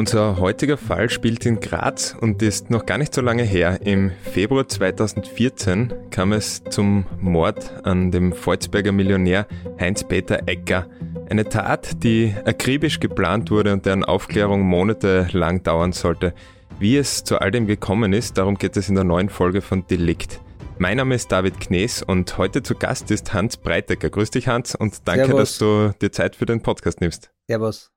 Unser heutiger Fall spielt in Graz und ist noch gar nicht so lange her. Im Februar 2014 kam es zum Mord an dem Volzberger Millionär Heinz-Peter Ecker. Eine Tat, die akribisch geplant wurde und deren Aufklärung monatelang dauern sollte. Wie es zu all dem gekommen ist, darum geht es in der neuen Folge von Delikt. Mein Name ist David Knees und heute zu Gast ist Hans Breitecker. Grüß dich, Hans, und danke, Servus. dass du dir Zeit für den Podcast nimmst. Servus.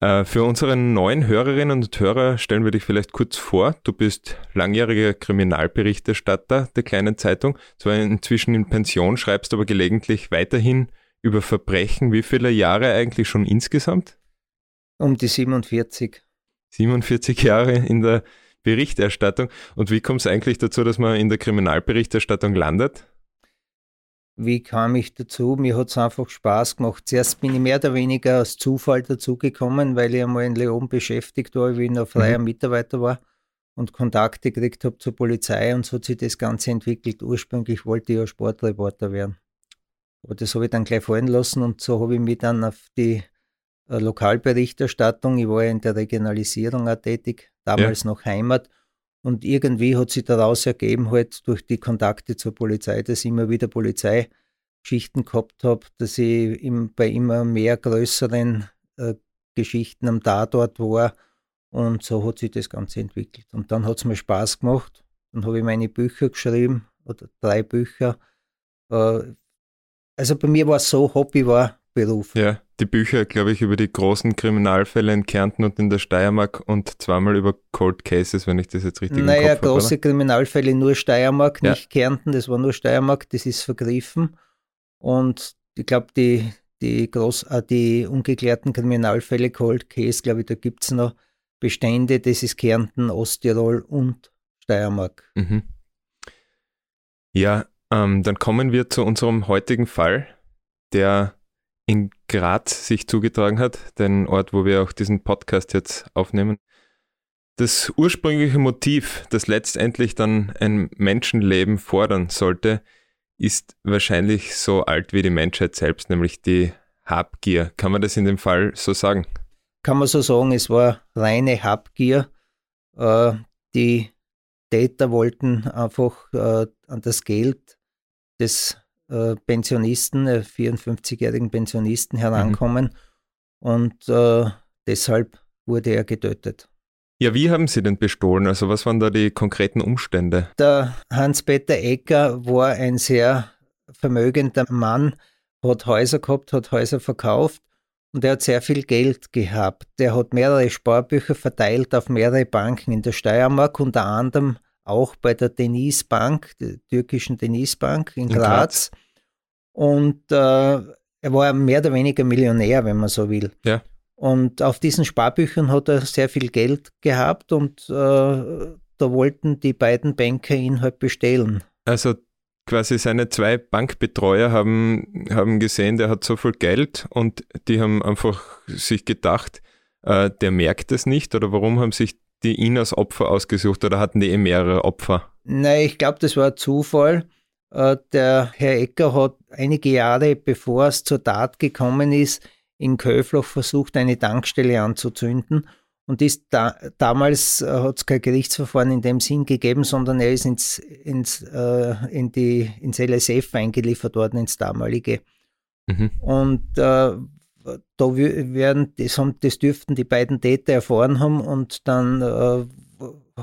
Äh, für unsere neuen Hörerinnen und Hörer stellen wir dich vielleicht kurz vor. Du bist langjähriger Kriminalberichterstatter der kleinen Zeitung, zwar inzwischen in Pension, schreibst aber gelegentlich weiterhin über Verbrechen. Wie viele Jahre eigentlich schon insgesamt? Um die 47. 47 Jahre in der Berichterstattung. Und wie kommt es eigentlich dazu, dass man in der Kriminalberichterstattung landet? Wie kam ich dazu? Mir hat es einfach Spaß gemacht. Zuerst bin ich mehr oder weniger aus Zufall dazugekommen, weil ich einmal in Leon beschäftigt war, wie ich noch freier mhm. Mitarbeiter war und Kontakte gekriegt habe zur Polizei und so hat sich das Ganze entwickelt. Ursprünglich wollte ich ja Sportreporter werden. Aber das habe ich dann gleich fallen lassen und so habe ich mich dann auf die Lokalberichterstattung, ich war ja in der Regionalisierung auch tätig, damals ja. noch Heimat, und irgendwie hat sich daraus ergeben, halt durch die Kontakte zur Polizei, dass ich immer wieder Polizeischichten gehabt habe, dass ich im, bei immer mehr größeren äh, Geschichten am Tatort war. Und so hat sich das Ganze entwickelt. Und dann hat es mir Spaß gemacht. Dann habe ich meine Bücher geschrieben, oder drei Bücher. Äh, also bei mir war es so, Hobby war Beruf. Ja die Bücher, glaube ich, über die großen Kriminalfälle in Kärnten und in der Steiermark und zweimal über Cold Cases, wenn ich das jetzt richtig naja, im Kopf habe. Naja, große Kriminalfälle nur Steiermark, ja. nicht Kärnten, das war nur Steiermark, das ist vergriffen. Und ich glaube, die, die, groß, äh, die ungeklärten Kriminalfälle Cold Case, glaube ich, da gibt es noch Bestände, das ist Kärnten, Osttirol und Steiermark. Mhm. Ja, ähm, dann kommen wir zu unserem heutigen Fall, der in Graz sich zugetragen hat, den Ort, wo wir auch diesen Podcast jetzt aufnehmen. Das ursprüngliche Motiv, das letztendlich dann ein Menschenleben fordern sollte, ist wahrscheinlich so alt wie die Menschheit selbst, nämlich die Habgier. Kann man das in dem Fall so sagen? Kann man so sagen, es war reine Habgier. Äh, die Täter wollten einfach äh, an das Geld des äh, Pensionisten, äh, 54-jährigen Pensionisten herankommen mhm. und äh, deshalb wurde er getötet. Ja, wie haben Sie denn bestohlen? Also was waren da die konkreten Umstände? Der Hans-Peter Ecker war ein sehr vermögender Mann, hat Häuser gehabt, hat Häuser verkauft und er hat sehr viel Geld gehabt. Der hat mehrere Sparbücher verteilt auf mehrere Banken in der Steiermark, unter anderem auch bei der Denise Bank, der türkischen Denise Bank in, in Graz. Graz. Und äh, er war mehr oder weniger Millionär, wenn man so will. Ja. Und auf diesen Sparbüchern hat er sehr viel Geld gehabt und äh, da wollten die beiden Banker ihn halt bestehlen. Also quasi seine zwei Bankbetreuer haben, haben gesehen, der hat so viel Geld und die haben einfach sich gedacht, äh, der merkt es nicht oder warum haben sich die ihn als Opfer ausgesucht oder hatten die eh mehrere Opfer? Nein, ich glaube, das war Zufall. Äh, der Herr Ecker hat einige Jahre bevor es zur Tat gekommen ist, in Köfloch versucht, eine Tankstelle anzuzünden. Und ist da, damals äh, hat es kein Gerichtsverfahren in dem Sinn gegeben, sondern er ist ins, ins, äh, in die, ins LSF eingeliefert worden, ins damalige. Mhm. Und äh, da werden, das, haben, das dürften die beiden Täter erfahren haben und dann äh,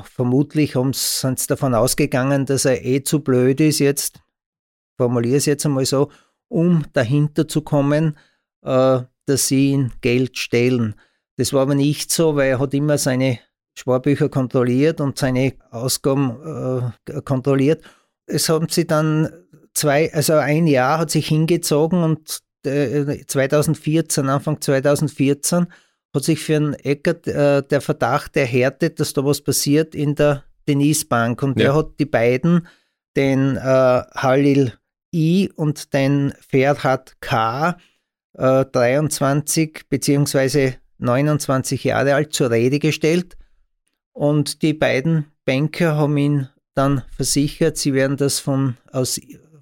vermutlich sind sie davon ausgegangen, dass er eh zu blöd ist jetzt, formuliere es jetzt einmal so, um dahinter zu kommen, äh, dass sie ihn Geld stehlen. Das war aber nicht so, weil er hat immer seine Sparbücher kontrolliert und seine Ausgaben äh, kontrolliert. Es haben sie dann zwei, also ein Jahr hat sich hingezogen und 2014, äh, Anfang 2014, hat sich für einen Eckert äh, der Verdacht erhärtet, dass da was passiert in der Denise Bank. Und ja. der hat die beiden, den äh, Halil I und den Ferhat K., äh, 23 bzw. 29 Jahre alt, zur Rede gestellt. Und die beiden Banker haben ihn dann versichert, sie werden das von, aus,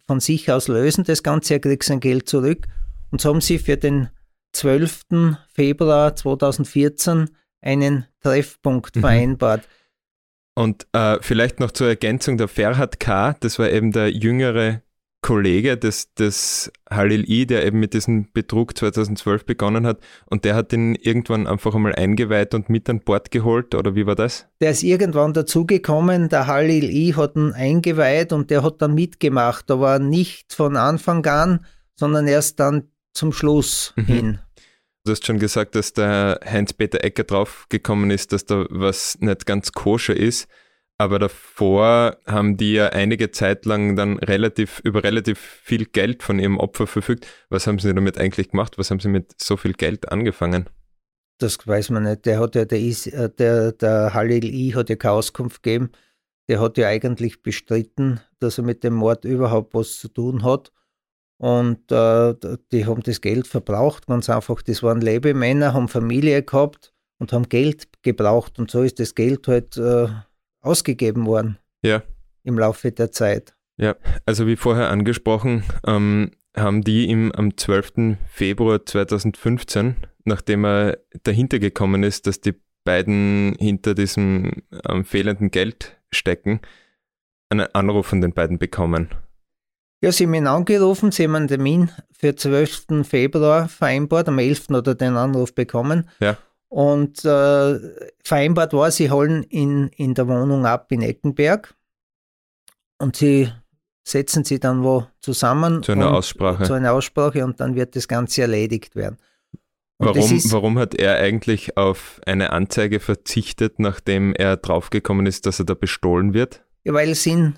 von sich aus lösen, das Ganze, er kriegt sein Geld zurück. Und so haben sie für den 12. Februar 2014 einen Treffpunkt mhm. vereinbart. Und äh, vielleicht noch zur Ergänzung, der Ferhat K., das war eben der jüngere Kollege des, des Halil I, der eben mit diesem Betrug 2012 begonnen hat und der hat ihn irgendwann einfach einmal eingeweiht und mit an Bord geholt oder wie war das? Der ist irgendwann dazugekommen, der Halil I hat ihn eingeweiht und der hat dann mitgemacht, aber nicht von Anfang an, sondern erst dann zum Schluss mhm. hin. Du hast schon gesagt, dass der Heinz-Peter Ecker draufgekommen ist, dass da was nicht ganz koscher ist. Aber davor haben die ja einige Zeit lang dann relativ, über relativ viel Geld von ihrem Opfer verfügt. Was haben sie damit eigentlich gemacht? Was haben sie mit so viel Geld angefangen? Das weiß man nicht. Der hat ja, der, ist, äh, der, der Halil I hat ja keine Auskunft gegeben. Der hat ja eigentlich bestritten, dass er mit dem Mord überhaupt was zu tun hat. Und äh, die haben das Geld verbraucht, ganz einfach. Das waren Lebemänner, haben Familie gehabt und haben Geld gebraucht. Und so ist das Geld halt äh, ausgegeben worden. Ja. Im Laufe der Zeit. Ja, also wie vorher angesprochen, ähm, haben die ihm am 12. Februar 2015, nachdem er dahinter gekommen ist, dass die beiden hinter diesem ähm, fehlenden Geld stecken, einen Anruf von den beiden bekommen. Ja, sie haben ihn angerufen, sie haben einen Termin für 12. Februar vereinbart, am 11. oder den Anruf bekommen. Ja. Und äh, vereinbart war, sie holen ihn in der Wohnung ab in Eckenberg und sie setzen sie dann wo zusammen. Zu einer Aussprache. Zu einer Aussprache und dann wird das Ganze erledigt werden. warum, warum hat er eigentlich auf eine Anzeige verzichtet, nachdem er draufgekommen ist, dass er da bestohlen wird? Ja, weil es ihn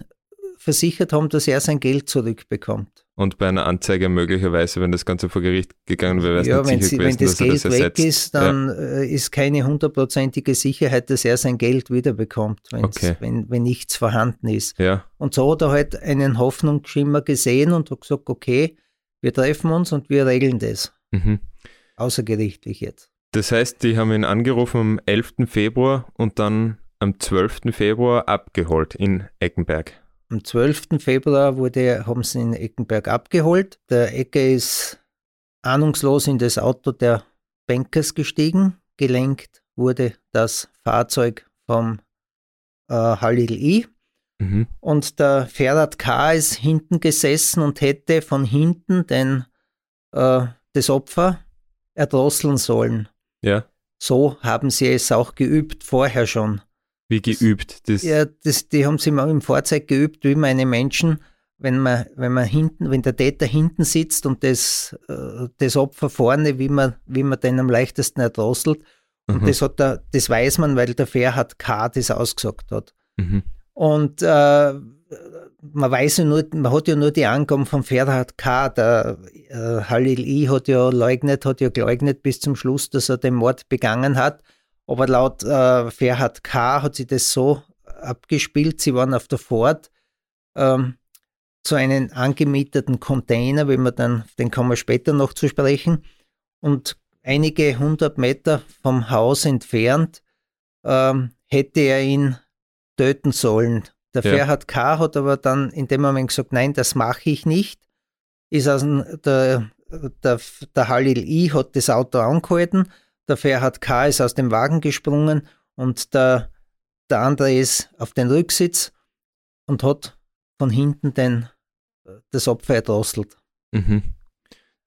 versichert haben, dass er sein Geld zurückbekommt. Und bei einer Anzeige möglicherweise, wenn das Ganze vor Gericht gegangen wäre, wäre es ja, nicht sicher sie, gewesen, wenn das Geld das weg ist, dann ja. Äh, ist keine hundertprozentige Sicherheit, dass er sein Geld wiederbekommt, okay. wenn, wenn nichts vorhanden ist. Ja. Und so hat er halt einen Hoffnungsschimmer gesehen und hat gesagt, okay, wir treffen uns und wir regeln das. Mhm. Außergerichtlich jetzt. Das heißt, die haben ihn angerufen am 11. Februar und dann am 12. Februar abgeholt in Eckenberg. Am 12. Februar wurde, haben sie in Eckenberg abgeholt. Der Ecke ist ahnungslos in das Auto der Bankers gestiegen. Gelenkt wurde das Fahrzeug vom äh, Halil I. Mhm. Und der Ferhat K. ist hinten gesessen und hätte von hinten den, äh, das Opfer erdrosseln sollen. Ja. So haben sie es auch geübt, vorher schon. Wie geübt? Das ja, das, die haben sie mal im Fahrzeug geübt, wie meine Menschen, wenn man, wenn man hinten, wenn der Täter hinten sitzt und das, äh, das Opfer vorne, wie man, wie man den am leichtesten erdrosselt. Und mhm. das hat der, das weiß man, weil der Ferhat K. das ausgesagt hat. Mhm. Und äh, man weiß ja nur, man hat ja nur die Angaben von Ferhat K. Der äh, Halil I hat ja leugnet, hat ja geleugnet bis zum Schluss, dass er den Mord begangen hat. Aber laut äh, Ferhat K. hat sie das so abgespielt, sie waren auf der Fahrt ähm, zu einem angemieteten Container, wenn man dann, den kommen wir später noch zu sprechen, und einige hundert Meter vom Haus entfernt ähm, hätte er ihn töten sollen. Der ja. Ferhat K. hat aber dann in dem Moment gesagt, nein, das mache ich nicht. Ist also der, der, der Halil I hat das Auto angehalten der Ferhat K. ist aus dem Wagen gesprungen und der, der andere ist auf den Rücksitz und hat von hinten den, das Opfer erdrosselt. Mhm.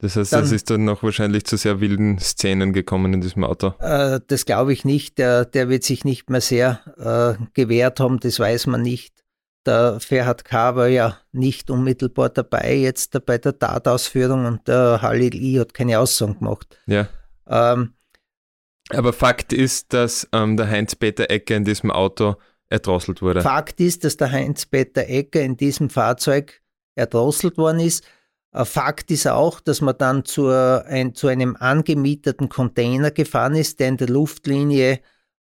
Das heißt, es ist dann noch wahrscheinlich zu sehr wilden Szenen gekommen in diesem Auto. Äh, das glaube ich nicht. Der, der wird sich nicht mehr sehr äh, gewehrt haben, das weiß man nicht. Der Ferhat K. war ja nicht unmittelbar dabei jetzt bei der Tatausführung und der Halil I. hat keine Aussagen gemacht. Ja. Ähm, aber Fakt ist, dass ähm, der Heinz-Peter Ecker in diesem Auto erdrosselt wurde. Fakt ist, dass der Heinz-Peter Ecker in diesem Fahrzeug erdrosselt worden ist. Äh, Fakt ist auch, dass man dann zu, ein, zu einem angemieteten Container gefahren ist, der in der Luftlinie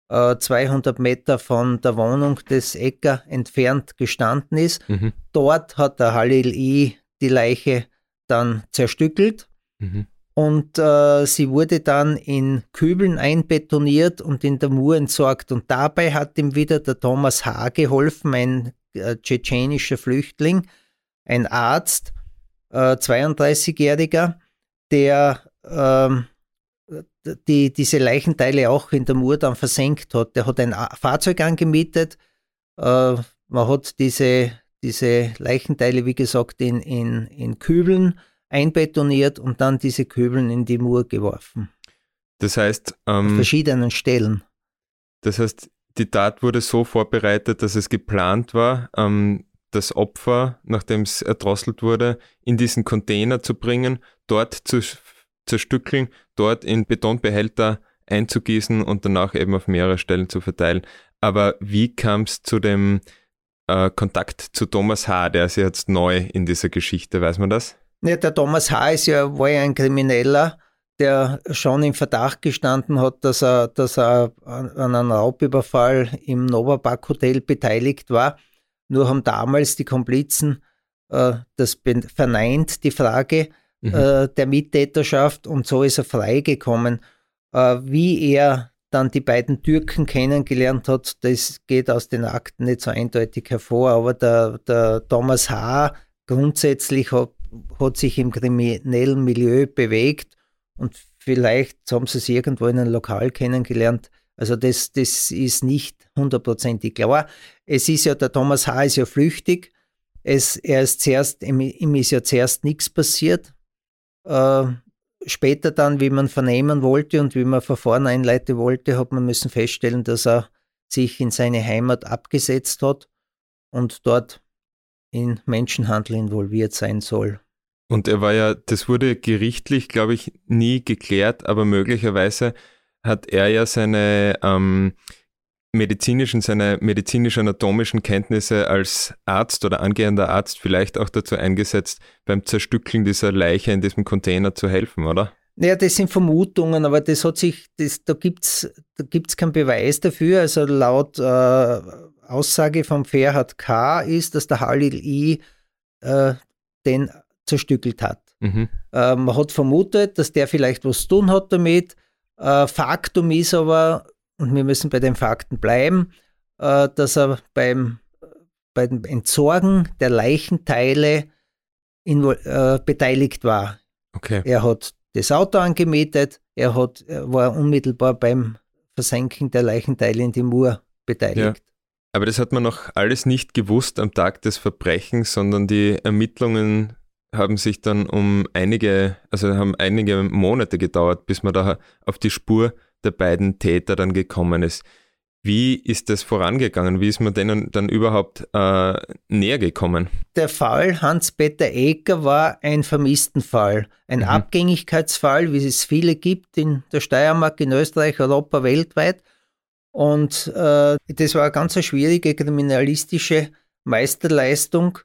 äh, 200 Meter von der Wohnung des Ecker entfernt gestanden ist. Mhm. Dort hat der Halil I die Leiche dann zerstückelt. Mhm und äh, sie wurde dann in Kübeln einbetoniert und in der Mur entsorgt. Und dabei hat ihm wieder der Thomas H. geholfen, ein äh, tschetschenischer Flüchtling, ein Arzt, äh, 32-Jähriger, der ähm, die diese Leichenteile auch in der Mur dann versenkt hat. Der hat ein Fahrzeug angemietet. Äh, man hat diese, diese Leichenteile, wie gesagt, in, in, in Kübeln einbetoniert und dann diese Kübeln in die Mur geworfen. Das heißt, ähm, auf verschiedenen Stellen. Das heißt, die Tat wurde so vorbereitet, dass es geplant war, ähm, das Opfer, nachdem es erdrosselt wurde, in diesen Container zu bringen, dort zu zerstückeln, dort in Betonbehälter einzugießen und danach eben auf mehrere Stellen zu verteilen. Aber wie kam es zu dem äh, Kontakt zu Thomas H., der ist jetzt neu in dieser Geschichte, weiß man das? Ja, der Thomas H. Ist ja, war ja ein Krimineller, der schon im Verdacht gestanden hat, dass er, dass er an einem Raubüberfall im Novapark Hotel beteiligt war. Nur haben damals die Komplizen äh, das verneint, die Frage mhm. äh, der Mittäterschaft, und so ist er freigekommen. Äh, wie er dann die beiden Türken kennengelernt hat, das geht aus den Akten nicht so eindeutig hervor, aber der, der Thomas H. grundsätzlich hat, hat sich im kriminellen Milieu bewegt und vielleicht haben sie es irgendwo in einem Lokal kennengelernt. Also das, das ist nicht hundertprozentig klar. Es ist ja, der Thomas H. ist ja flüchtig. Es, er ist zuerst, ihm, ist ja zuerst nichts passiert. Äh, später dann, wie man vernehmen wollte und wie man Verfahren einleiten wollte, hat man müssen feststellen, dass er sich in seine Heimat abgesetzt hat und dort in Menschenhandel involviert sein soll. Und er war ja, das wurde gerichtlich, glaube ich, nie geklärt, aber möglicherweise hat er ja seine ähm, medizinischen, seine medizinisch-anatomischen Kenntnisse als Arzt oder angehender Arzt vielleicht auch dazu eingesetzt, beim Zerstückeln dieser Leiche in diesem Container zu helfen, oder? Naja, das sind Vermutungen, aber das hat sich, das, da gibt es da gibt's keinen Beweis dafür. Also laut äh, Aussage vom Ferhat K. ist, dass der Halil I. Äh, den zerstückelt hat. Mhm. Äh, man hat vermutet, dass der vielleicht was zu tun hat damit. Äh, Faktum ist aber, und wir müssen bei den Fakten bleiben, äh, dass er beim, beim Entsorgen der Leichenteile in, äh, beteiligt war. Okay. Er hat das Auto angemietet, er hat, er war unmittelbar beim Versenken der Leichenteile in die Mur beteiligt. Ja. Aber das hat man noch alles nicht gewusst am Tag des Verbrechens, sondern die Ermittlungen haben sich dann um einige, also haben einige Monate gedauert, bis man da auf die Spur der beiden Täter dann gekommen ist. Wie ist das vorangegangen? Wie ist man denen dann überhaupt äh, näher gekommen? Der Fall Hans-Peter Ecker war ein Vermisstenfall, ein mhm. Abgängigkeitsfall, wie es viele gibt in der Steiermark, in Österreich, Europa, weltweit. Und äh, das war eine ganz schwierige kriminalistische Meisterleistung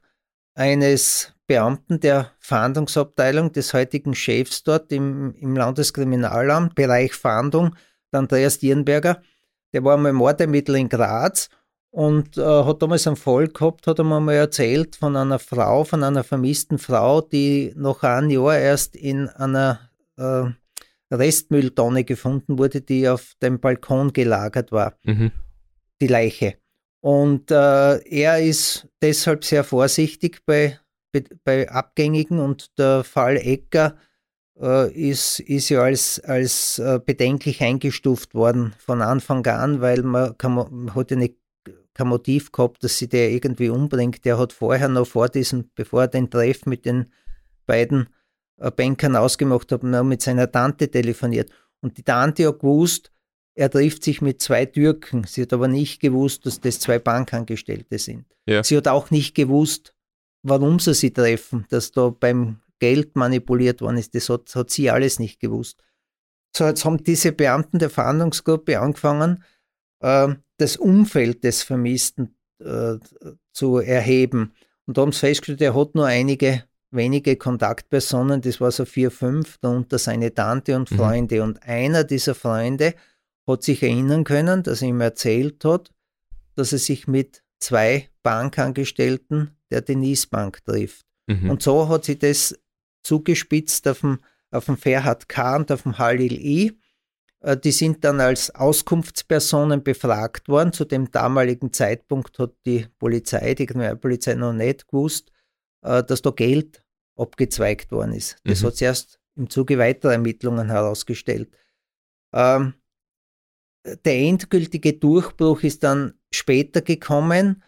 eines Beamten der Fahndungsabteilung des heutigen Chefs dort im, im Landeskriminalamt, Bereich Fahndung, der Andreas Dierenberger. Der war mal Mordermittler in Graz und äh, hat damals einen Fall gehabt, hat er mir mal erzählt von einer Frau, von einer vermissten Frau, die noch ein Jahr erst in einer äh, Restmülltonne gefunden wurde, die auf dem Balkon gelagert war. Mhm. Die Leiche. Und äh, er ist deshalb sehr vorsichtig bei bei Abgängigen und der Fall Ecker äh, ist, ist ja als, als äh, bedenklich eingestuft worden von Anfang an, weil man, kann, man hat ja nicht kein Motiv gehabt, dass sie der irgendwie umbringt. Der hat vorher noch vor diesem, bevor er den Treff mit den beiden äh, Bankern ausgemacht hat, noch mit seiner Tante telefoniert. Und die Tante hat gewusst, er trifft sich mit zwei Türken. Sie hat aber nicht gewusst, dass das zwei Bankangestellte sind. Ja. Sie hat auch nicht gewusst, warum sie sie treffen, dass da beim Geld manipuliert worden ist, das hat, hat sie alles nicht gewusst. So, jetzt haben diese Beamten der Fahndungsgruppe angefangen, äh, das Umfeld des Vermissten äh, zu erheben. Und da haben sie festgestellt, er hat nur einige wenige Kontaktpersonen, das war so vier, fünf, darunter seine Tante und mhm. Freunde. Mhm. Und einer dieser Freunde hat sich erinnern können, dass er ihm erzählt hat, dass er sich mit zwei Bankangestellten der Denise Bank trifft. Mhm. Und so hat sie das zugespitzt auf dem, auf dem Ferhat K. und auf dem Halil I. Äh, die sind dann als Auskunftspersonen befragt worden. Zu dem damaligen Zeitpunkt hat die Polizei, die Kriminalpolizei noch nicht gewusst, äh, dass da Geld abgezweigt worden ist. Das mhm. hat sich erst im Zuge weiterer Ermittlungen herausgestellt. Ähm, der endgültige Durchbruch ist dann später gekommen,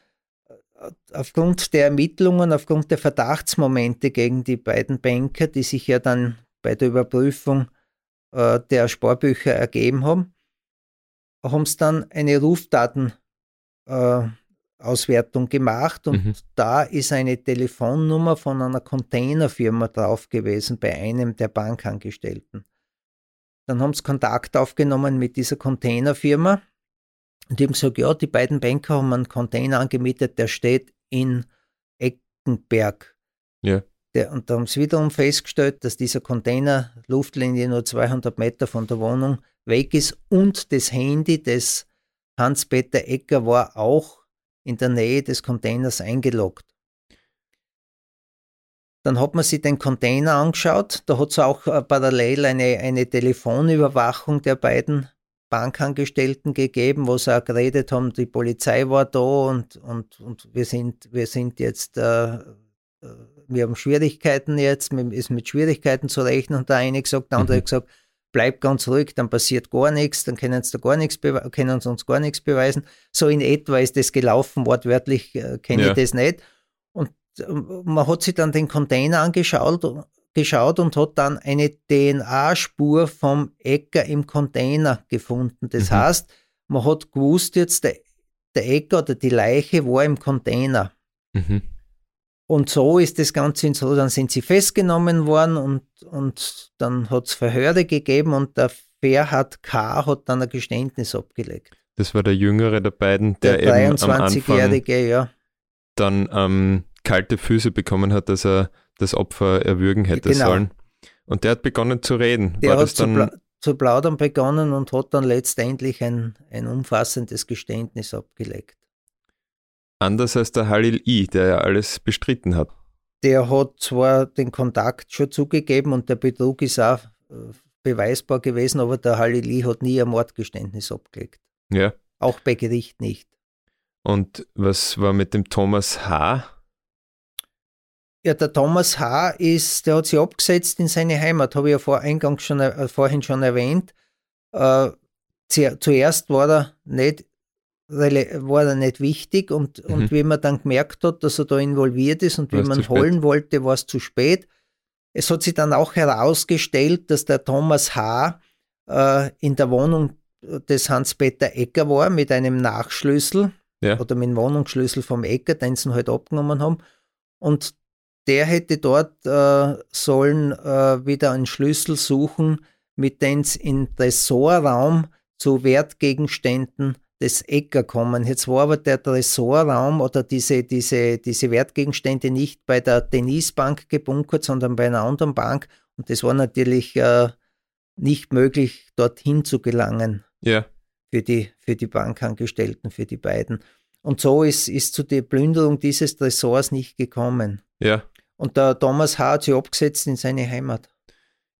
aufgrund der Ermittlungen, aufgrund der Verdachtsmomente gegen die beiden Banker, die sich ja dann bei der Überprüfung äh, der Sparbücher ergeben haben, haben sie dann eine Rufdatenauswertung äh, gemacht und mhm. da ist eine Telefonnummer von einer Containerfirma drauf gewesen bei einem der Bankangestellten. Dann haben sie Kontakt aufgenommen mit dieser Containerfirma und die haben gesagt, ja, die beiden Banker haben einen Container angemietet, der steht in Eckenberg. Ja. Der, und da haben sie wiederum festgestellt, dass dieser Container Luftlinie nur 200 Meter von der Wohnung weg ist und das Handy des Hans-Peter Ecker war auch in der Nähe des Containers eingeloggt. Dann hat man sich den Container angeschaut. Da hat es auch äh, parallel eine, eine Telefonüberwachung der beiden Bankangestellten gegeben, wo sie auch geredet haben, die Polizei war da und, und, und wir, sind, wir sind jetzt, äh, äh wir haben Schwierigkeiten jetzt, ist mit Schwierigkeiten zu rechnen. Und der eine gesagt, der andere mhm. gesagt, bleib ganz ruhig, dann passiert gar nichts, dann können sie, da gar nichts können sie uns gar nichts beweisen. So in etwa ist das gelaufen, wortwörtlich äh, kenne ja. ich das nicht. Man hat sich dann den Container angeschaut geschaut und hat dann eine DNA-Spur vom Äcker im Container gefunden. Das mhm. heißt, man hat gewusst, jetzt der, der Äcker oder die Leiche war im Container. Mhm. Und so ist das Ganze in so, dann sind sie festgenommen worden und, und dann hat es Verhöre gegeben und der Ferhat K. hat dann ein Geständnis abgelegt. Das war der jüngere der beiden, der, der eben am Anfang ja. dann ähm, kalte Füße bekommen hat, dass er das Opfer erwürgen hätte genau. sollen. Und der hat begonnen zu reden. Der War hat zu, pla zu, plaudern begonnen und hat dann letztendlich ein, ein umfassendes Geständnis abgelegt. Anders als der Halil I, der ja alles bestritten hat. Der hat zwar den Kontakt schon zugegeben und der Betrug ist auch äh, beweisbar gewesen, aber der Halil I hat nie ein Mordgeständnis abgelegt. Ja. Auch bei Gericht nicht. Und was war mit dem Thomas H.? Ja, der Thomas H. ist, der hat sich abgesetzt in seine Heimat, habe ich ja vor eingangs schon, äh, vorhin schon erwähnt. Äh, zuerst war er nicht war er nicht wichtig und, mhm. und wie man dann gemerkt hat, dass er da involviert ist und wie man holen wollte, war es zu spät. Es hat sich dann auch herausgestellt, dass der Thomas H. Äh, in der Wohnung des Hans-Peter Ecker war mit einem Nachschlüssel ja. oder mit dem Wohnungsschlüssel vom Ecker, den sie halt abgenommen haben. Und der hätte dort äh, sollen äh, wieder einen Schlüssel suchen, mit dem es in Tresorraum zu Wertgegenständen des Ecker kommen. Jetzt war aber der Tresorraum oder diese, diese, diese Wertgegenstände nicht bei der Denise Bank gebunkert, sondern bei einer anderen Bank. Und das war natürlich äh, nicht möglich, dorthin zu gelangen. Ja. Für die, für die Bankangestellten, für die beiden. Und so ist, ist zu der Plünderung dieses Tresors nicht gekommen. Ja. Und der Thomas H. hat sich abgesetzt in seine Heimat.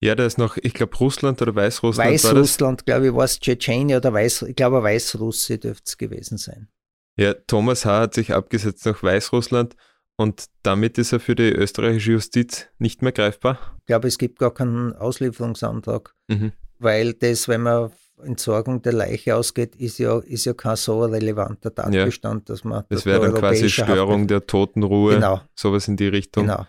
Ja, der ist noch, ich glaube, Russland oder Weißrussland. Weißrussland, glaube ich, war es Tschetschenien oder Weiß, ich glaube, Weißrusse dürfte es gewesen sein. Ja, Thomas H. hat sich abgesetzt nach Weißrussland und damit ist er für die österreichische Justiz nicht mehr greifbar. Ich glaube, es gibt gar keinen Auslieferungsantrag, mhm. weil das, wenn man Entsorgung der Leiche ausgeht, ist ja, ist ja kein so relevanter Tatbestand, ja. dass man. Das wäre dann quasi Störung Haft der Totenruhe, genau. sowas in die Richtung. Genau.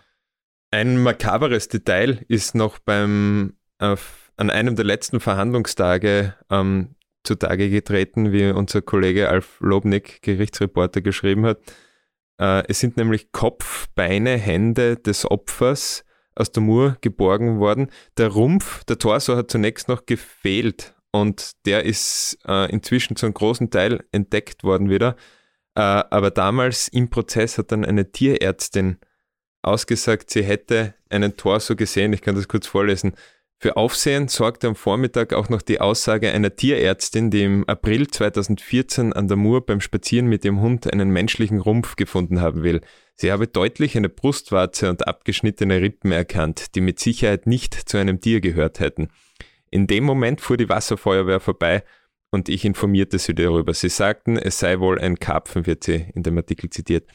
Ein makaberes Detail ist noch beim äh, an einem der letzten Verhandlungstage ähm, zutage getreten, wie unser Kollege Alf Lobnick, Gerichtsreporter, geschrieben hat. Äh, es sind nämlich Kopf, Beine, Hände des Opfers aus der Mur geborgen worden. Der Rumpf, der Torso hat zunächst noch gefehlt und der ist äh, inzwischen zu einem großen Teil entdeckt worden wieder. Äh, aber damals im Prozess hat dann eine Tierärztin ausgesagt, sie hätte einen Torso gesehen. Ich kann das kurz vorlesen. Für Aufsehen sorgte am Vormittag auch noch die Aussage einer Tierärztin, die im April 2014 an der Mur beim Spazieren mit ihrem Hund einen menschlichen Rumpf gefunden haben will. Sie habe deutlich eine Brustwarze und abgeschnittene Rippen erkannt, die mit Sicherheit nicht zu einem Tier gehört hätten. In dem Moment fuhr die Wasserfeuerwehr vorbei und ich informierte sie darüber. Sie sagten, es sei wohl ein Karpfen, wird sie in dem Artikel zitiert.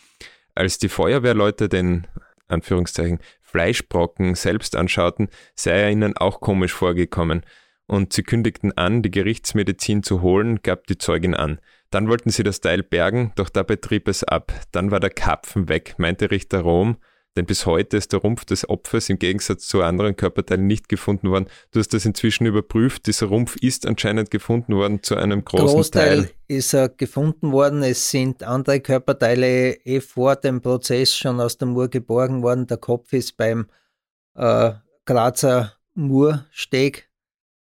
Als die Feuerwehrleute den Anführungszeichen Fleischbrocken selbst anschauten, sei er ihnen auch komisch vorgekommen. und sie kündigten an, die Gerichtsmedizin zu holen, gab die Zeugin an. Dann wollten sie das Teil bergen, doch dabei trieb es ab. Dann war der Kapfen weg, meinte Richter Rom, denn bis heute ist der Rumpf des Opfers im Gegensatz zu anderen Körperteilen nicht gefunden worden. Du hast das inzwischen überprüft. Dieser Rumpf ist anscheinend gefunden worden zu einem großen Großteil Teil. ist er gefunden worden. Es sind andere Körperteile eh vor dem Prozess schon aus der Mur geborgen worden. Der Kopf ist beim äh, Grazer Mursteg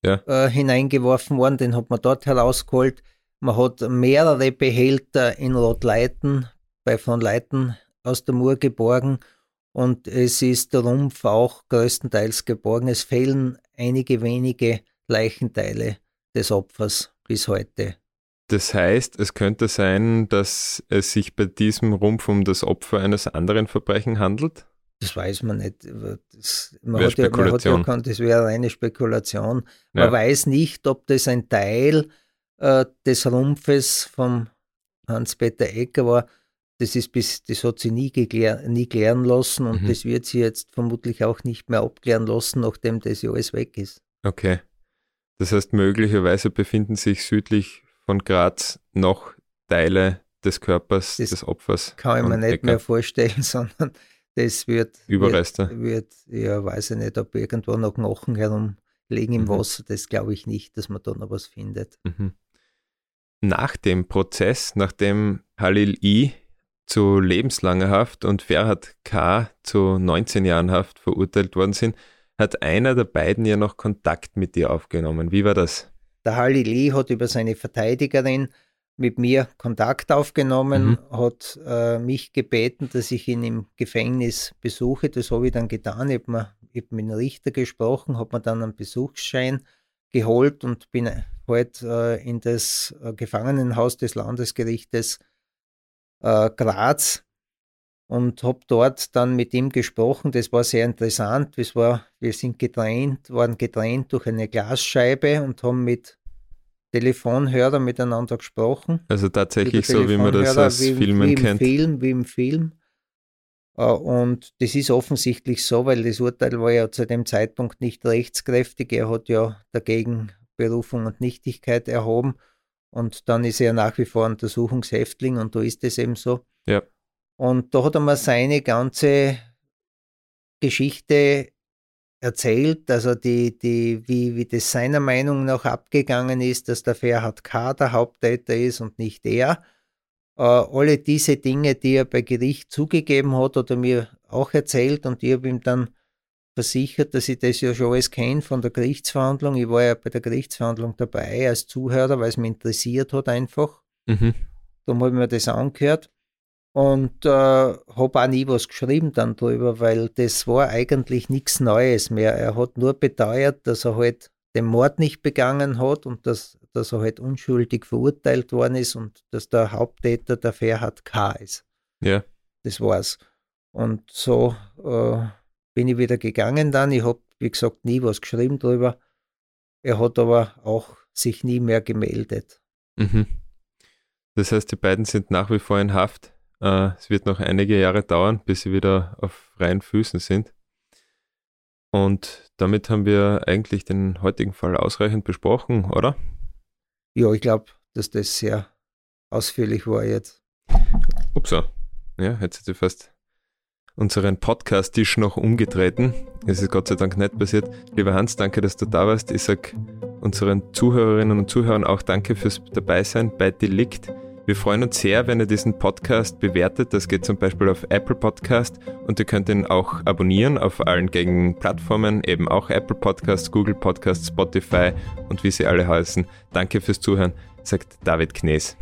ja. äh, hineingeworfen worden. Den hat man dort herausgeholt. Man hat mehrere Behälter in Rotleiten bei von Leiten aus der Mur geborgen und es ist der Rumpf auch größtenteils geborgen. Es fehlen einige wenige Leichenteile des Opfers bis heute. Das heißt, es könnte sein, dass es sich bei diesem Rumpf um das Opfer eines anderen Verbrechen handelt? Das weiß man nicht. Das, man, hat ja, man, hat ja, kann, das wäre eine Spekulation. Man ja. weiß nicht, ob das ein Teil äh, des Rumpfes vom Hans-Peter Ecker war das ist bis, das hat sie nie, geklär, nie klären lassen und mhm. das wird sie jetzt vermutlich auch nicht mehr abklären lassen, nachdem das ja alles weg ist. Okay. Das heißt, möglicherweise befinden sich südlich von Graz noch Teile des Körpers das des Opfers. Kann ich mir nicht Ecker. mehr vorstellen, sondern das wird. Überreste. Wird, wird, ja, weiß ich nicht, ob irgendwo noch Knochen herumliegen im mhm. Wasser. Das glaube ich nicht, dass man da noch was findet. Mhm. Nach dem Prozess, nachdem Halil I zu lebenslanger Haft und Ferhat K. zu 19 Jahren Haft verurteilt worden sind, hat einer der beiden ja noch Kontakt mit dir aufgenommen. Wie war das? Der Halli Lee hat über seine Verteidigerin mit mir Kontakt aufgenommen, mhm. hat äh, mich gebeten, dass ich ihn im Gefängnis besuche. Das habe ich dann getan. Ich habe hab mit dem Richter gesprochen, habe mir dann einen Besuchsschein geholt und bin halt äh, in das äh, Gefangenenhaus des Landesgerichtes äh, Graz und habe dort dann mit ihm gesprochen. Das war sehr interessant. Das war, wir sind getrennt, waren getrennt durch eine Glasscheibe und haben mit Telefonhörer miteinander gesprochen. Also tatsächlich so, wie man das aus wie, Filmen wie kennt. Film, wie im Film. Äh, und das ist offensichtlich so, weil das Urteil war ja zu dem Zeitpunkt nicht rechtskräftig. Er hat ja dagegen Berufung und Nichtigkeit erhoben. Und dann ist er nach wie vor Untersuchungshäftling und da ist es eben so. Ja. Und da hat er mir seine ganze Geschichte erzählt, also die, die, wie, wie das seiner Meinung nach abgegangen ist, dass der Ferhat K. der Haupttäter ist und nicht er. Äh, alle diese Dinge, die er bei Gericht zugegeben hat, hat er mir auch erzählt und ich habe ihm dann versichert, dass ich das ja schon alles kenne von der Gerichtsverhandlung. Ich war ja bei der Gerichtsverhandlung dabei als Zuhörer, weil es mich interessiert hat einfach. Mhm. Darum habe ich mir das angehört und äh, habe auch nie was geschrieben dann drüber, weil das war eigentlich nichts Neues mehr. Er hat nur beteuert, dass er halt den Mord nicht begangen hat und dass, dass er halt unschuldig verurteilt worden ist und dass der Haupttäter der Ferhat K. ist. Ja. Das war's. Und so äh, bin ich wieder gegangen dann. Ich habe, wie gesagt, nie was geschrieben drüber. Er hat aber auch sich nie mehr gemeldet. Mhm. Das heißt, die beiden sind nach wie vor in Haft. Äh, es wird noch einige Jahre dauern, bis sie wieder auf freien Füßen sind. Und damit haben wir eigentlich den heutigen Fall ausreichend besprochen, oder? Ja, ich glaube, dass das sehr ausführlich war jetzt. Upsa. Ja, hätte sie fast unseren Podcast-Tisch noch umgetreten. Es ist Gott sei Dank nicht passiert. Lieber Hans, danke, dass du da warst. Ich sage unseren Zuhörerinnen und Zuhörern auch danke fürs Dabeisein bei Delikt. Wir freuen uns sehr, wenn ihr diesen Podcast bewertet. Das geht zum Beispiel auf Apple Podcast und ihr könnt ihn auch abonnieren auf allen gängigen Plattformen, eben auch Apple Podcasts, Google Podcasts, Spotify und wie sie alle heißen. Danke fürs Zuhören, sagt David Knees.